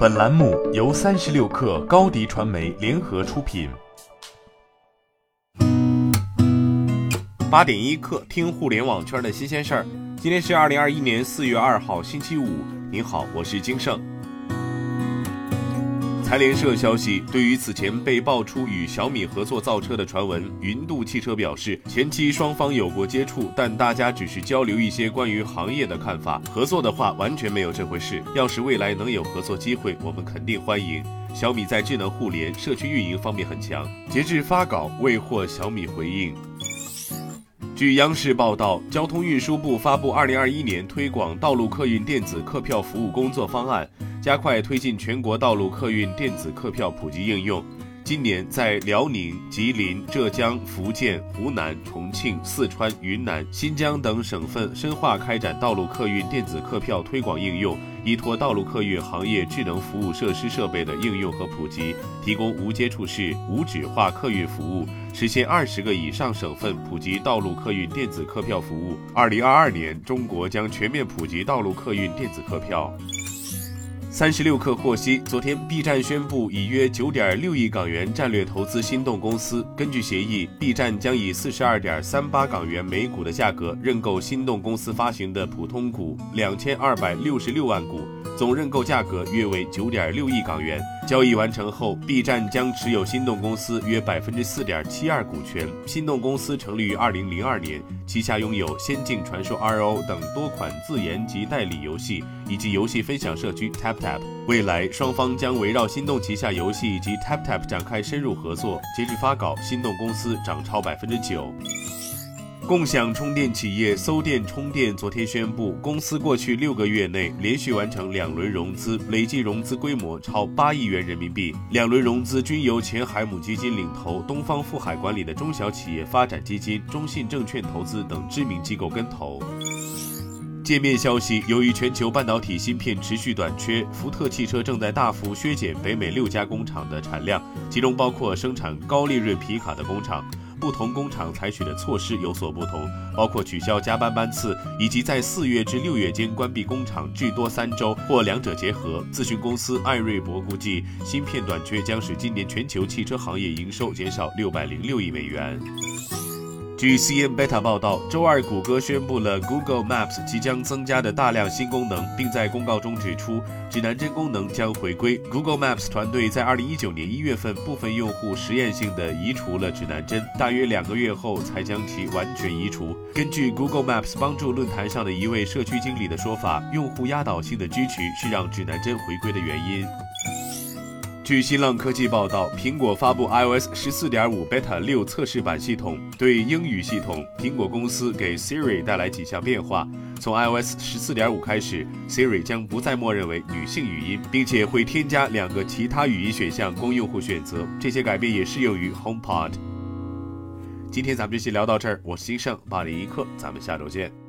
本栏目由三十六氪高低传媒联合出品。八点一刻，听互联网圈的新鲜事儿。今天是二零二一年四月二号，星期五。您好，我是金盛。财联社消息，对于此前被爆出与小米合作造车的传闻，云度汽车表示，前期双方有过接触，但大家只是交流一些关于行业的看法。合作的话，完全没有这回事。要是未来能有合作机会，我们肯定欢迎。小米在智能互联、社区运营方面很强。截至发稿，未获小米回应。据央视报道，交通运输部发布二零二一年推广道路客运电子客票服务工作方案。加快推进全国道路客运电子客票普及应用。今年在辽宁、吉林、浙江、福建、湖南、重庆、四川、云南、新疆等省份深化开展道路客运电子客票推广应用，依托道路客运行业智能服务设施设备的应用和普及，提供无接触式、无纸化客运服务，实现二十个以上省份普及道路客运电子客票服务。二零二二年，中国将全面普及道路客运电子客票。三十六氪获悉，昨天 B 站宣布以约九点六亿港元战略投资心动公司。根据协议，B 站将以四十二点三八港元每股的价格认购心动公司发行的普通股两千二百六十六万股，总认购价格约为九点六亿港元。交易完成后，B 站将持有心动公司约百分之四点七二股权。心动公司成立于二零零二年，旗下拥有《仙境传说 RO》等多款自研及代理游戏，以及游戏分享社区 TapTap。未来双方将围绕心动旗下游戏以及 TapTap 展开深入合作。截至发稿，心动公司涨超百分之九。共享充电企业搜电充电昨天宣布，公司过去六个月内连续完成两轮融资，累计融资规模超八亿元人民币。两轮融资均由前海母基金领投，东方富海管理的中小企业发展基金、中信证券投资等知名机构跟投。界面消息，由于全球半导体芯片持续短缺，福特汽车正在大幅削减北美六家工厂的产量，其中包括生产高利润皮卡的工厂。不同工厂采取的措施有所不同，包括取消加班班次，以及在四月至六月间关闭工厂，至多三周，或两者结合。咨询公司艾瑞博估计，芯片短缺将使今年全球汽车行业营收减少六百零六亿美元。据 CN Beta 报道，周二谷歌宣布了 Google Maps 即将增加的大量新功能，并在公告中指出，指南针功能将回归。Google Maps 团队在2019年1月份部分用户实验性的移除了指南针，大约两个月后才将其完全移除。根据 Google Maps 帮助论坛上的一位社区经理的说法，用户压倒性的支持是让指南针回归的原因。据新浪科技报道，苹果发布 iOS 十四点五 Beta 六测试版系统，对英语系统，苹果公司给 Siri 带来几项变化。从 iOS 十四点五开始，Siri 将不再默认为女性语音，并且会添加两个其他语音选项供用户选择。这些改变也适用于 HomePod。今天咱们就先聊到这儿，我是金盛，八点一刻，咱们下周见。